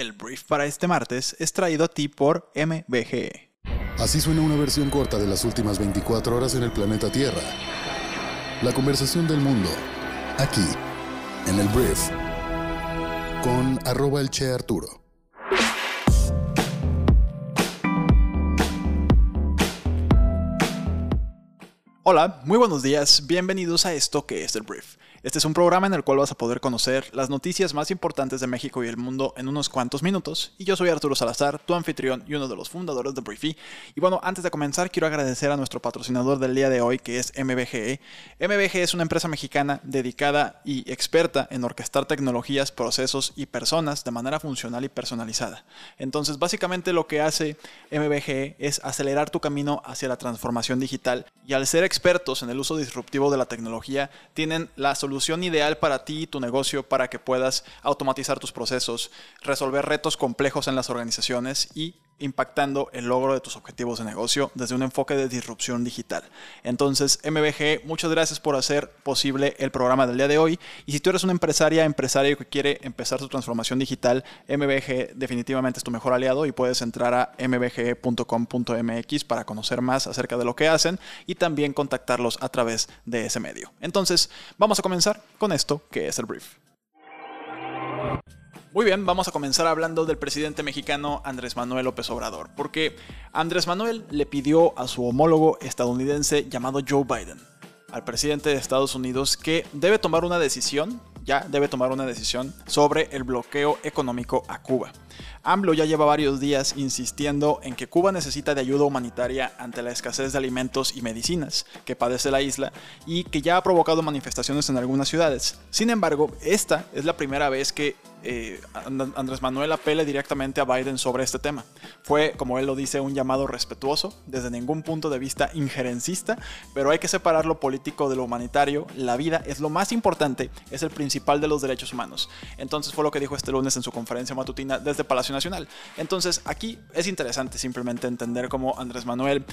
El brief para este martes es traído a ti por MBGE. Así suena una versión corta de las últimas 24 horas en el planeta Tierra. La conversación del mundo, aquí, en el brief, con arroba el Che Arturo. Hola, muy buenos días, bienvenidos a esto que es el brief. Este es un programa en el cual vas a poder conocer las noticias más importantes de México y el mundo en unos cuantos minutos. Y yo soy Arturo Salazar, tu anfitrión y uno de los fundadores de Briefy. Y bueno, antes de comenzar, quiero agradecer a nuestro patrocinador del día de hoy, que es MBGE. MBGE es una empresa mexicana dedicada y experta en orquestar tecnologías, procesos y personas de manera funcional y personalizada. Entonces, básicamente lo que hace MBGE es acelerar tu camino hacia la transformación digital y al ser expertos en el uso disruptivo de la tecnología, tienen la solución solución ideal para ti y tu negocio para que puedas automatizar tus procesos, resolver retos complejos en las organizaciones y impactando el logro de tus objetivos de negocio desde un enfoque de disrupción digital. Entonces, MBG, muchas gracias por hacer posible el programa del día de hoy. Y si tú eres una empresaria, empresario que quiere empezar su transformación digital, MBG definitivamente es tu mejor aliado y puedes entrar a mbg.com.mx para conocer más acerca de lo que hacen y también contactarlos a través de ese medio. Entonces, vamos a comenzar con esto que es el brief. Muy bien, vamos a comenzar hablando del presidente mexicano Andrés Manuel López Obrador, porque Andrés Manuel le pidió a su homólogo estadounidense llamado Joe Biden, al presidente de Estados Unidos, que debe tomar una decisión, ya debe tomar una decisión sobre el bloqueo económico a Cuba. AMLO ya lleva varios días insistiendo en que Cuba necesita de ayuda humanitaria ante la escasez de alimentos y medicinas que padece la isla y que ya ha provocado manifestaciones en algunas ciudades. Sin embargo, esta es la primera vez que eh, Andrés Manuel apele directamente a Biden sobre este tema. Fue, como él lo dice, un llamado respetuoso, desde ningún punto de vista injerencista, pero hay que separar lo político de lo humanitario. La vida es lo más importante, es el principal de los derechos humanos. Entonces fue lo que dijo este lunes en su conferencia matutina Palacio Nacional. Entonces aquí es interesante simplemente entender cómo Andrés Manuel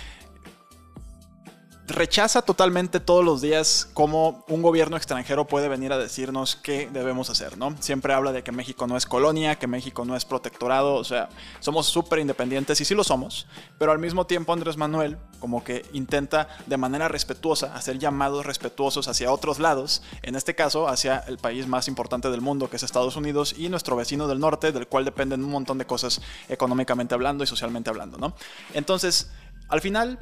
rechaza totalmente todos los días cómo un gobierno extranjero puede venir a decirnos qué debemos hacer, ¿no? Siempre habla de que México no es colonia, que México no es protectorado, o sea, somos súper independientes y sí lo somos, pero al mismo tiempo Andrés Manuel como que intenta de manera respetuosa hacer llamados respetuosos hacia otros lados, en este caso hacia el país más importante del mundo que es Estados Unidos y nuestro vecino del norte, del cual dependen un montón de cosas económicamente hablando y socialmente hablando, ¿no? Entonces, al final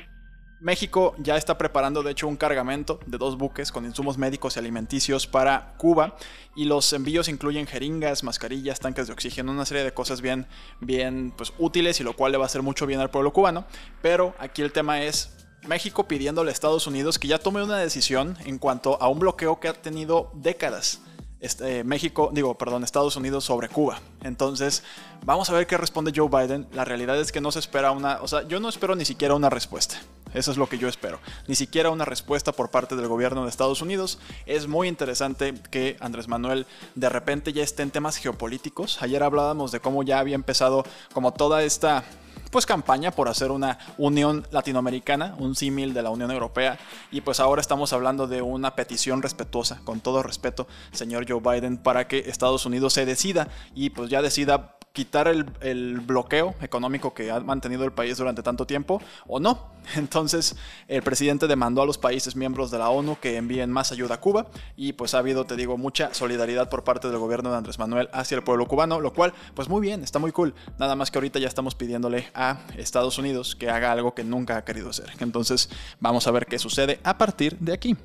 México ya está preparando de hecho un cargamento de dos buques con insumos médicos y alimenticios para Cuba y los envíos incluyen jeringas, mascarillas, tanques de oxígeno, una serie de cosas bien, bien pues, útiles y lo cual le va a hacer mucho bien al pueblo cubano. Pero aquí el tema es México pidiéndole a Estados Unidos que ya tome una decisión en cuanto a un bloqueo que ha tenido décadas. Este, México, digo, perdón, Estados Unidos sobre Cuba. Entonces, vamos a ver qué responde Joe Biden. La realidad es que no se espera una, o sea, yo no espero ni siquiera una respuesta. Eso es lo que yo espero. Ni siquiera una respuesta por parte del gobierno de Estados Unidos. Es muy interesante que Andrés Manuel de repente ya esté en temas geopolíticos. Ayer hablábamos de cómo ya había empezado como toda esta pues campaña por hacer una unión latinoamericana, un símil de la Unión Europea y pues ahora estamos hablando de una petición respetuosa, con todo respeto, señor Joe Biden, para que Estados Unidos se decida y pues ya decida quitar el, bloqueo económico que ha mantenido el país durante tanto tiempo o no. Entonces el presidente demandó a los países miembros de la ONU que envíen más ayuda a Cuba y pues ha habido, te digo, mucha solidaridad por parte del gobierno de Andrés Manuel hacia el pueblo cubano, lo cual pues muy bien, está muy cool. Nada más que ahorita ya estamos pidiéndole a Estados Unidos que haga algo que nunca ha querido hacer. Entonces vamos a ver qué sucede a partir de aquí.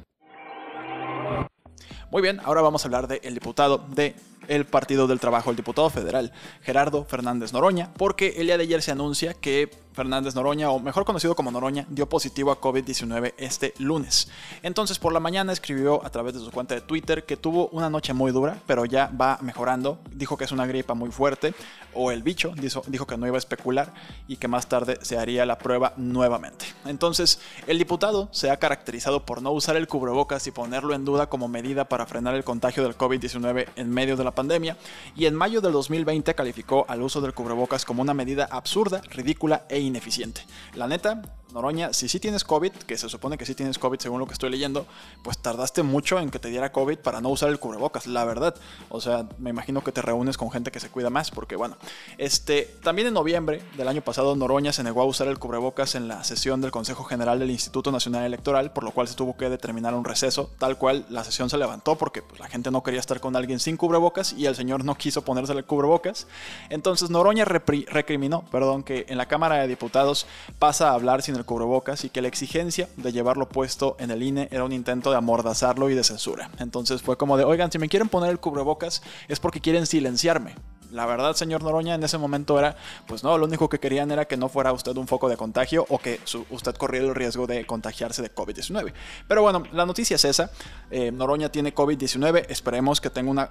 Muy bien, ahora vamos a hablar del diputado de el Partido del Trabajo, el diputado federal Gerardo Fernández Noroña, porque el día de ayer se anuncia que Fernández Noroña, o mejor conocido como Noroña, dio positivo a COVID-19 este lunes. Entonces por la mañana escribió a través de su cuenta de Twitter que tuvo una noche muy dura, pero ya va mejorando. Dijo que es una gripa muy fuerte, o el bicho, dijo, que no iba a especular y que más tarde se haría la prueba nuevamente. Entonces el diputado se ha caracterizado por no usar el cubrebocas y ponerlo en duda como medida para frenar el contagio del COVID-19 en medio de la pandemia, y en mayo del 2020 calificó al uso del cubrebocas como una medida absurda, ridícula e ineficiente. La neta, Noroña, si sí tienes COVID, que se supone que sí tienes COVID según lo que estoy leyendo, pues tardaste mucho en que te diera COVID para no usar el cubrebocas, la verdad. O sea, me imagino que te reúnes con gente que se cuida más, porque bueno, este, también en noviembre del año pasado Noroña se negó a usar el cubrebocas en la sesión del Consejo General del Instituto Nacional Electoral, por lo cual se tuvo que determinar un receso, tal cual la sesión se levantó porque pues, la gente no quería estar con alguien sin cubrebocas y el señor no quiso ponerse el cubrebocas. Entonces Noroña recriminó, perdón, que en la Cámara de Diputados pasa a hablar sin el cubrebocas y que la exigencia de llevarlo puesto en el INE era un intento de amordazarlo y de censura. Entonces fue como de, oigan, si me quieren poner el cubrebocas es porque quieren silenciarme. La verdad, señor Noroña, en ese momento era, pues no, lo único que querían era que no fuera usted un foco de contagio o que usted corriera el riesgo de contagiarse de COVID-19. Pero bueno, la noticia es esa. Eh, Noroña tiene COVID-19, esperemos que tenga una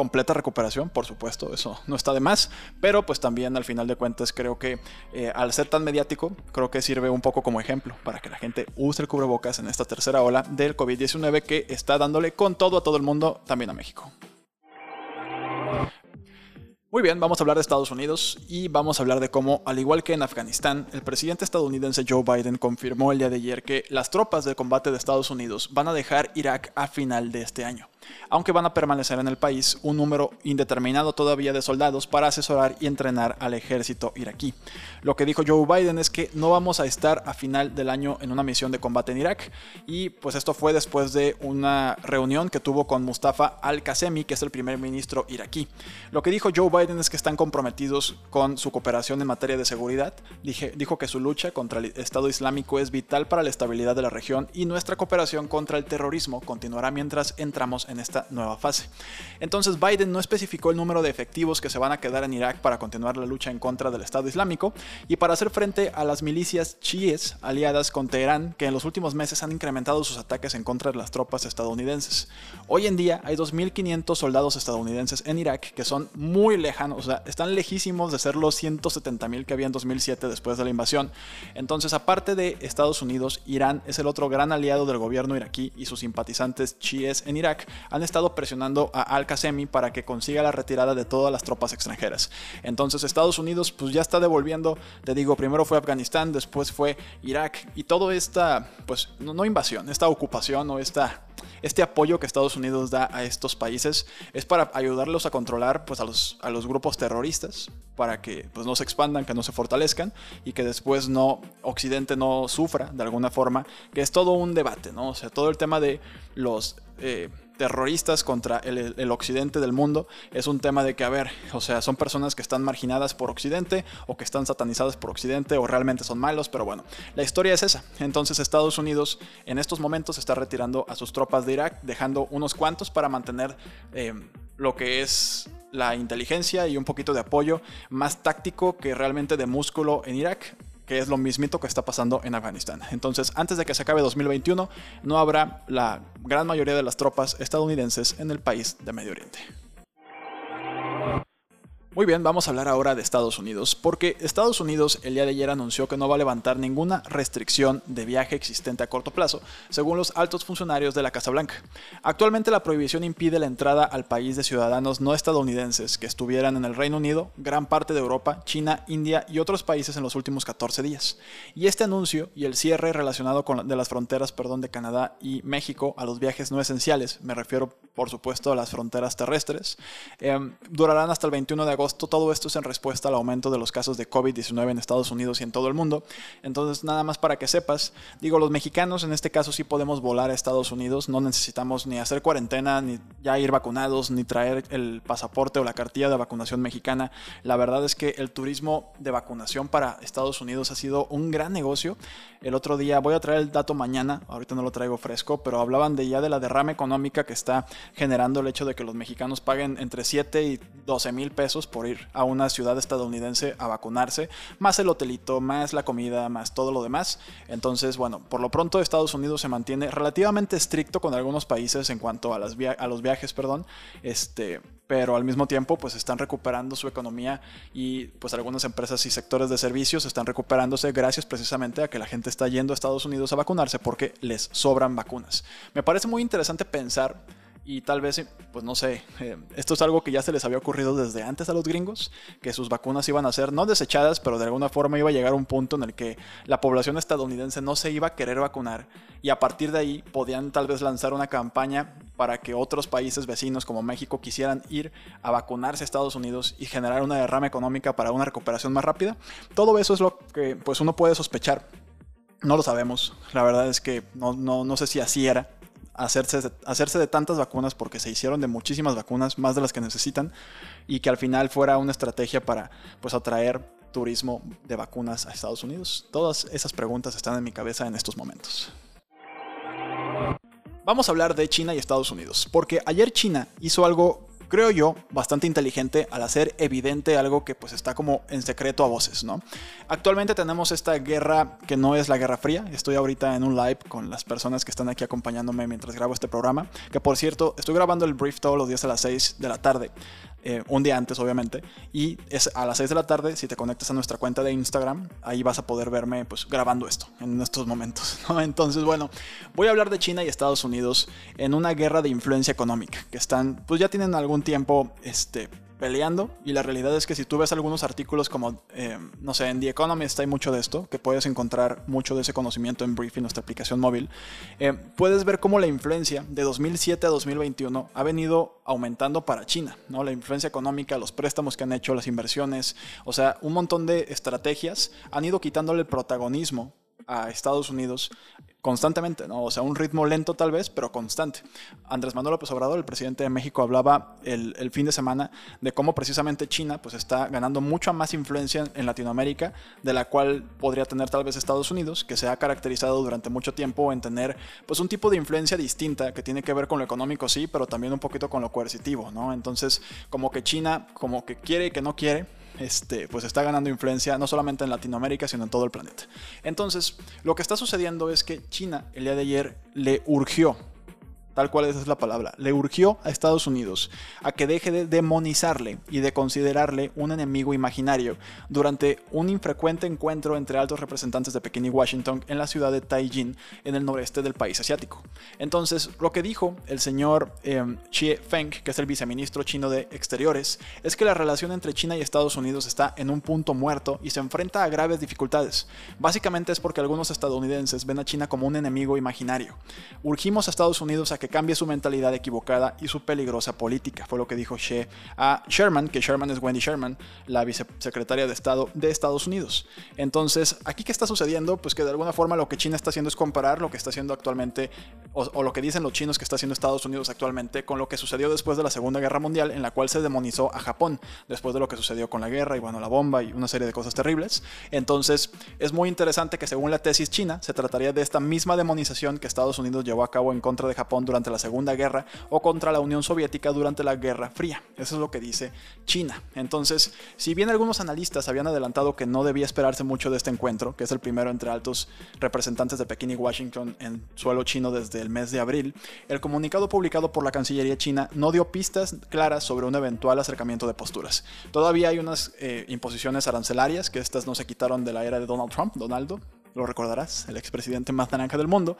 completa recuperación, por supuesto, eso no está de más, pero pues también al final de cuentas creo que eh, al ser tan mediático, creo que sirve un poco como ejemplo para que la gente use el cubrebocas en esta tercera ola del COVID-19 que está dándole con todo a todo el mundo, también a México. Muy bien, vamos a hablar de Estados Unidos y vamos a hablar de cómo, al igual que en Afganistán, el presidente estadounidense Joe Biden confirmó el día de ayer que las tropas de combate de Estados Unidos van a dejar Irak a final de este año aunque van a permanecer en el país un número indeterminado todavía de soldados para asesorar y entrenar al ejército iraquí. Lo que dijo Joe Biden es que no vamos a estar a final del año en una misión de combate en Irak y pues esto fue después de una reunión que tuvo con Mustafa al-Qasemi, que es el primer ministro iraquí. Lo que dijo Joe Biden es que están comprometidos con su cooperación en materia de seguridad. dijo que su lucha contra el Estado Islámico es vital para la estabilidad de la región y nuestra cooperación contra el terrorismo continuará mientras entramos en esta nueva fase. Entonces Biden no especificó el número de efectivos que se van a quedar en Irak para continuar la lucha en contra del Estado Islámico y para hacer frente a las milicias chiíes aliadas con Teherán que en los últimos meses han incrementado sus ataques en contra de las tropas estadounidenses. Hoy en día hay 2.500 soldados estadounidenses en Irak que son muy o sea, están lejísimos de ser los 170.000 que había en 2007 después de la invasión. Entonces, aparte de Estados Unidos, Irán es el otro gran aliado del gobierno iraquí y sus simpatizantes chiíes en Irak han estado presionando a Al-Qasemi para que consiga la retirada de todas las tropas extranjeras. Entonces Estados Unidos pues ya está devolviendo, te digo, primero fue Afganistán, después fue Irak y toda esta, pues no, invasión, esta ocupación o esta este apoyo que Estados Unidos da a estos países es para ayudarlos a controlar pues, a, los, a los grupos terroristas, para que pues, no se expandan, que no se fortalezcan y que después no Occidente no sufra de alguna forma, que es todo un debate, ¿no? O sea, todo el tema de los... Eh, terroristas contra el, occidente del mundo es un tema de que, a ver, o sea, son personas que están marginadas por occidente o que están satanizadas por occidente o realmente son malos, pero bueno, la historia es esa. Entonces Estados Unidos en estos momentos está retirando a sus tropas de Irak, dejando unos cuantos para mantener eh, lo que es la inteligencia y un poquito de apoyo más táctico que realmente de músculo en Irak que es lo mismito que está pasando en Afganistán. Entonces, antes de que se acabe 2021, no habrá la gran mayoría de las tropas estadounidenses en el país de Medio Oriente. Muy bien, vamos a hablar ahora de Estados Unidos, porque Estados Unidos el día de ayer anunció que no va a levantar ninguna restricción de viaje existente a corto plazo, según los altos funcionarios de la Casa Blanca. Actualmente la prohibición impide la entrada al país de ciudadanos no estadounidenses que estuvieran en el Reino Unido, gran parte de Europa, China, India y otros países en los últimos 14 días. Y este anuncio y el cierre relacionado con de las fronteras perdón, de Canadá y México a los viajes no esenciales, me refiero por supuesto a las fronteras terrestres, em, durarán hasta el 21 de agosto. Todo esto es en respuesta al aumento de los casos de COVID-19 en Estados Unidos y en todo el mundo. Entonces, nada más para que sepas, digo, los mexicanos en este caso sí podemos volar a Estados Unidos, no necesitamos ni hacer cuarentena, ni ya ir vacunados, ni traer el pasaporte o la cartilla de vacunación mexicana. La verdad es que el turismo de vacunación para Estados Unidos ha sido un gran negocio. El otro día, voy a traer el dato mañana, ahorita no lo traigo fresco, pero hablaban de ya de la derrama económica que está generando el hecho de que los mexicanos paguen entre 7 y 12 mil pesos por ir a una ciudad estadounidense a vacunarse, más el hotelito, más la comida, más todo lo demás. Entonces, bueno, por lo pronto Estados Unidos se mantiene relativamente estricto con algunos países en cuanto a, las a los viajes, perdón, este, pero al mismo tiempo pues están recuperando su economía y pues algunas empresas y sectores de servicios están recuperándose gracias precisamente a que la gente está yendo a Estados Unidos a vacunarse porque les sobran vacunas. Me parece muy interesante pensar y tal vez, pues no sé, eh, esto es algo que ya se les había ocurrido desde antes a los gringos, que sus vacunas iban a ser no desechadas, pero de alguna forma iba a llegar un punto en el que la población estadounidense no se iba a querer vacunar y a partir de ahí podían tal vez lanzar una campaña para que otros países vecinos como México quisieran ir a vacunarse a Estados Unidos y generar una derrama económica para una recuperación más rápida. Todo eso es lo que pues uno puede sospechar. No lo sabemos, la verdad es que no, no, no sé si así era, hacerse, hacerse de tantas vacunas porque se hicieron de muchísimas vacunas, más de las que necesitan, y que al final fuera una estrategia para pues atraer turismo de vacunas a Estados Unidos. Todas esas preguntas están en mi cabeza en estos momentos. Vamos a hablar de China y Estados Unidos, porque ayer China hizo algo creo yo, bastante inteligente al hacer evidente algo que pues está como en secreto a voces, ¿no? Actualmente tenemos esta guerra que no es la Guerra Fría, estoy ahorita en un live con las personas que están aquí acompañándome mientras grabo este programa, que por cierto, estoy grabando el brief todos los días a las 6 de la tarde, eh, un día antes obviamente, y es a las 6 de la tarde, si te conectas a nuestra cuenta de Instagram, ahí vas a poder verme pues grabando esto en estos momentos, ¿no? Entonces, bueno, voy a hablar de China y Estados Unidos en una guerra de influencia económica, que están, pues ya tienen algún tiempo, este, peleando y la realidad es que si tú ves algunos artículos como, eh, no sé, en The Economist hay mucho de esto, que puedes encontrar mucho de ese conocimiento en Briefing, nuestra aplicación móvil, eh, puedes ver cómo la influencia de 2007 a 2021 ha venido aumentando para China, ¿no? La influencia económica, los préstamos que han hecho, las inversiones, o sea, un montón de estrategias han ido quitándole el protagonismo a Estados Unidos constantemente, ¿no? O sea, un ritmo lento tal vez, pero constante. Andrés Manuel López Obrador, el presidente de México, hablaba el, el, fin de semana de cómo precisamente China pues está ganando mucha más influencia en Latinoamérica, de la cual podría tener tal vez Estados Unidos, que se ha caracterizado durante mucho tiempo en tener pues un tipo de influencia distinta que tiene que ver con lo económico, sí, pero también un poquito con lo coercitivo, ¿no? Entonces, como que China, como que quiere y que no quiere, este, pues está ganando influencia no solamente en Latinoamérica, sino en todo el planeta. Entonces, lo que está sucediendo es que China el día de ayer le urgió tal cual esa es la palabra, le urgió a Estados Unidos a que deje de demonizarle y de considerarle un enemigo imaginario durante un infrecuente encuentro entre altos representantes de Pekín y Washington en la ciudad de Taiyín, en el noreste del país asiático. Entonces, lo que dijo el señor eh, Feng, que es el viceministro chino de Exteriores, es que la relación entre China y Estados Unidos está en un punto muerto y se enfrenta a graves dificultades. Básicamente es porque algunos estadounidenses ven a China como un enemigo imaginario. Urgimos a Estados Unidos a que cambie su mentalidad equivocada y su peligrosa política, fue lo que dijo She a Sherman, que Sherman es Wendy Sherman, la vicesecretaria de Estado de Estados Unidos. Entonces, ¿aquí qué está sucediendo? Pues que de alguna forma lo que China está haciendo es comparar lo que está haciendo actualmente, o, lo que dicen los chinos que está haciendo Estados Unidos actualmente, con lo que sucedió después de la Segunda Guerra Mundial, en la cual se demonizó a Japón, después de lo que sucedió con la guerra y bueno, la bomba y una serie de cosas terribles. Entonces, es muy interesante que según la tesis china, se trataría de esta misma demonización que Estados Unidos llevó a cabo en contra de Japón durante la Segunda Guerra o contra la Unión Soviética durante la Guerra Fría. Eso es lo que dice China. Entonces, si bien algunos analistas habían adelantado que no debía esperarse mucho de este encuentro, que es el primero entre altos representantes de Pekín y Washington en suelo chino desde el mes de abril, el comunicado publicado por la Cancillería china no dio pistas claras sobre un eventual acercamiento de posturas. Todavía hay unas eh, imposiciones arancelarias que estas no se quitaron de la era de Donald Trump, Donaldo, lo recordarás, el expresidente más naranja del mundo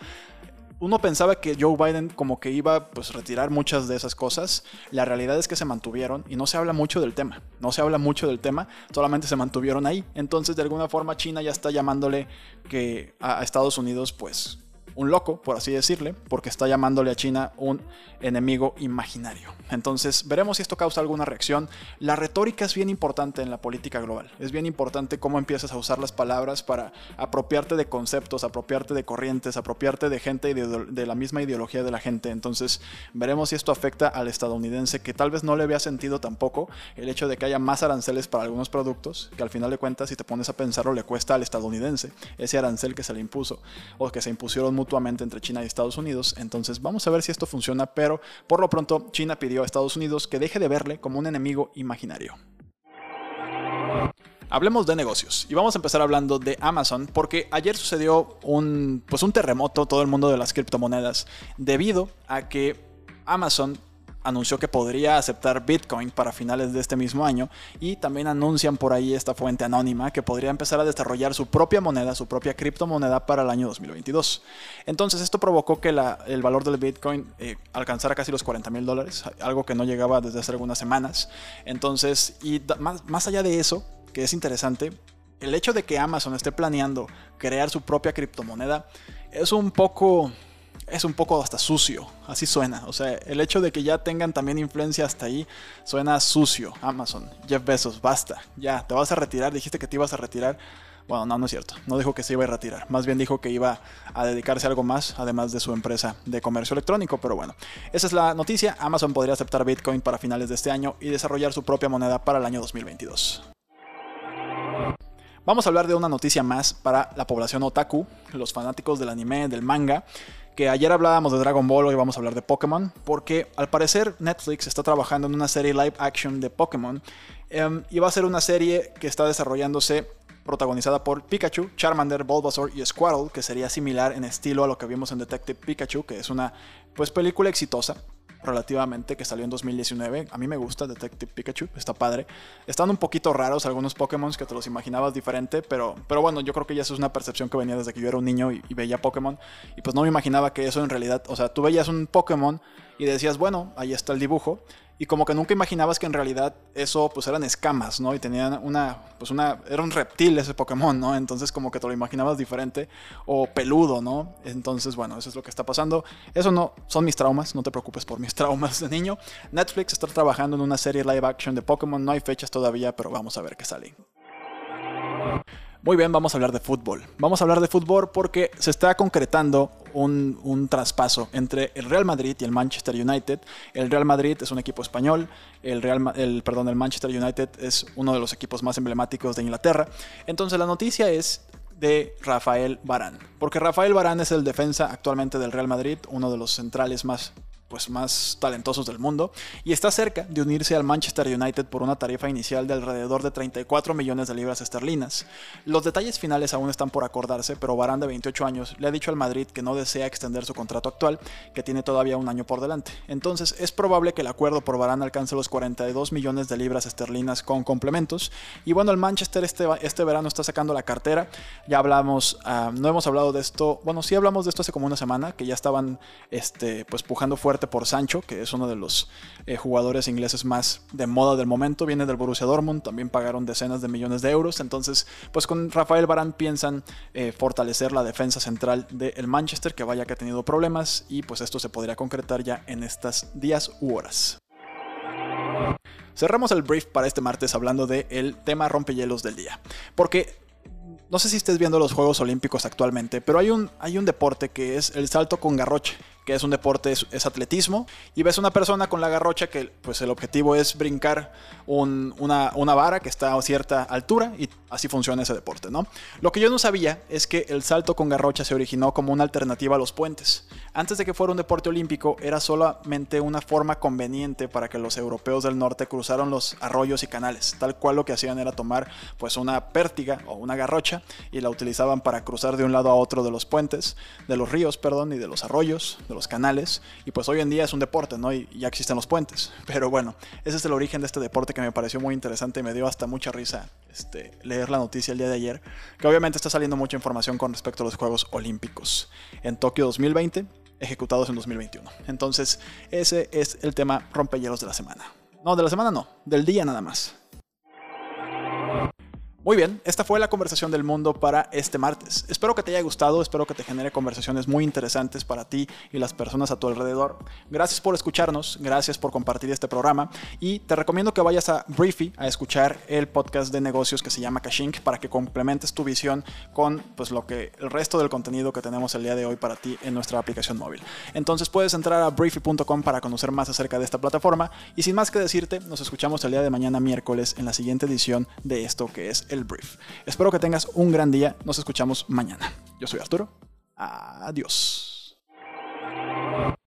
uno pensaba que Joe Biden como que iba pues retirar muchas de esas cosas. La realidad es que se mantuvieron y no se habla mucho del tema. No se habla mucho del tema, solamente se mantuvieron ahí. Entonces de alguna forma China ya está llamándole que a Estados Unidos pues un loco, por así decirle, porque está llamándole a China un enemigo imaginario. Entonces, veremos si esto causa alguna reacción. La retórica es bien importante en la política global. Es bien importante cómo empiezas a usar las palabras para apropiarte de conceptos, apropiarte de corrientes, apropiarte de gente y de, la misma ideología de la gente. Entonces, veremos si esto afecta al estadounidense, que tal vez no le había sentido tampoco el hecho de que haya más aranceles para algunos productos, que al final de cuentas, si te pones a pensarlo, le cuesta al estadounidense ese arancel que se le impuso o que se impusieron mutuamente entre China y Estados Unidos. Entonces, vamos a ver si esto funciona, pero por lo pronto, China pidió a Estados Unidos que deje de verle como un enemigo imaginario. Hablemos de negocios y vamos a empezar hablando de Amazon porque ayer sucedió un, pues un terremoto todo el mundo de las criptomonedas debido a que Amazon anunció que podría aceptar Bitcoin para finales de este mismo año y también anuncian por ahí esta fuente anónima que podría empezar a desarrollar su propia moneda, su propia criptomoneda para el año 2022. Entonces esto provocó que el valor del Bitcoin eh, alcanzara casi los 40 mil dólares, algo que no llegaba desde hace algunas semanas. Entonces, y más, más allá de eso, que es interesante, el hecho de que Amazon esté planeando crear su propia criptomoneda es un poco es un poco hasta sucio, así suena. O sea, el hecho de que ya tengan también influencia hasta ahí suena sucio. Amazon, Jeff Bezos, basta, ya, te vas a retirar, dijiste que te ibas a retirar. Bueno, no, no es cierto, no dijo que se iba a retirar, más bien dijo que iba a dedicarse a algo más, además de su empresa de comercio electrónico, pero bueno, esa es la noticia, Amazon podría aceptar Bitcoin para finales de este año y desarrollar su propia moneda para el año 2022. Vamos a hablar de una noticia más para la población otaku, los fanáticos del anime, del manga, que ayer hablábamos de Dragon Ball, hoy vamos a hablar de Pokémon, porque al parecer Netflix está trabajando en una serie live action de Pokémon em, y va a ser una serie que está desarrollándose protagonizada por Pikachu, Charmander, Bulbasaur y Squirtle, que sería similar en estilo a lo que vimos en Detective Pikachu, que es una pues película exitosa relativamente que salió en 2019. A mí me gusta Detective Pikachu, está padre. Están un poquito raros algunos Pokémon que te los imaginabas diferente, pero, pero bueno, yo creo que ya es una percepción que venía desde que yo era un niño y, y veía Pokémon. Y pues no me imaginaba que eso en realidad, o sea, tú veías un Pokémon y decías, bueno, ahí está el dibujo, y como que nunca imaginabas que en realidad eso pues eran escamas, ¿no? Y tenían una, pues una, era un reptil ese Pokémon, ¿no? Entonces como que te lo imaginabas diferente o peludo, ¿no? Entonces bueno, eso es lo que está pasando. Eso no, son mis traumas, no te preocupes por mis traumas de niño. Netflix está trabajando en una serie live action de Pokémon, no hay fechas todavía, pero vamos a ver qué sale. Muy bien, vamos a hablar de fútbol. Vamos a hablar de fútbol porque se está concretando un, traspaso entre el Real Madrid y el Manchester United. El Real Madrid es un equipo español, el, Real, el, perdón, el Manchester United es uno de los equipos más emblemáticos de Inglaterra. Entonces la noticia es de Rafael Barán, porque Rafael Barán es el defensa actualmente del Real Madrid, uno de los centrales más pues, más talentosos del mundo, y está cerca de unirse al Manchester United por una tarifa inicial de alrededor de 34 millones de libras esterlinas. Los detalles finales aún están por acordarse, pero Barán de 28 años le ha dicho al Madrid que no desea extender su contrato actual, que tiene todavía un año por delante. Entonces es probable que el acuerdo por Barán alcance los 42 millones de libras esterlinas con complementos. Y bueno, el Manchester este, este verano está sacando la cartera. Ya hablamos, ah, no hemos hablado de esto, bueno, sí hablamos de esto hace como una semana, que ya estaban este, pues pujando fuerte por Sancho, que es uno de los eh, jugadores ingleses más de moda del momento, viene del Borussia Dortmund, también pagaron decenas de millones de euros, entonces pues con Rafael Barán piensan eh, fortalecer la defensa central del Manchester, que vaya que ha tenido problemas, y pues esto se podría concretar ya en estas días u horas. Cerramos el brief para este martes hablando del el tema rompehielos del día. Porque no sé si estés viendo los Juegos Olímpicos actualmente, pero hay un, hay un deporte que es el salto con garroche que es un deporte, es, atletismo, y ves una persona con la garrocha que pues el objetivo es brincar una, una, vara que está a cierta altura y así funciona ese deporte, ¿no? Lo que yo no sabía es que el salto con garrocha se originó como una alternativa a los puentes. Antes de que fuera un deporte olímpico era solamente una forma conveniente para que los europeos del norte cruzaran los arroyos y canales, tal cual lo que hacían era tomar pues una pértiga o una garrocha y la utilizaban para cruzar de un lado a otro de los puentes, de los ríos, perdón, y de los arroyos, canales, y pues hoy en día es un deporte, ¿no? Y ya existen los puentes. Pero bueno, ese es el origen de este deporte que me pareció muy interesante y me dio hasta mucha risa este, leer la noticia el día de ayer, que obviamente está saliendo mucha información con respecto a los Juegos Olímpicos en Tokio 2020, ejecutados en 2021. Entonces, ese es el tema rompehielos de la semana. No, de la semana no, del día nada más. Muy bien, esta fue la conversación del mundo para este martes. Espero que te haya gustado, espero que te genere conversaciones muy interesantes para ti y las personas a tu alrededor. Gracias por escucharnos, gracias por compartir este programa y te recomiendo que vayas a Briefy a escuchar el podcast de negocios que se llama Cashink para que complementes tu visión con pues lo que el resto del contenido que tenemos el día de hoy para ti en nuestra aplicación móvil. Entonces puedes entrar a briefy.com para conocer más acerca de esta plataforma y sin más que decirte, nos escuchamos el día de mañana miércoles en la siguiente edición de esto que es el brief. Espero que tengas un gran día. Nos escuchamos mañana. Yo soy Arturo. Adiós.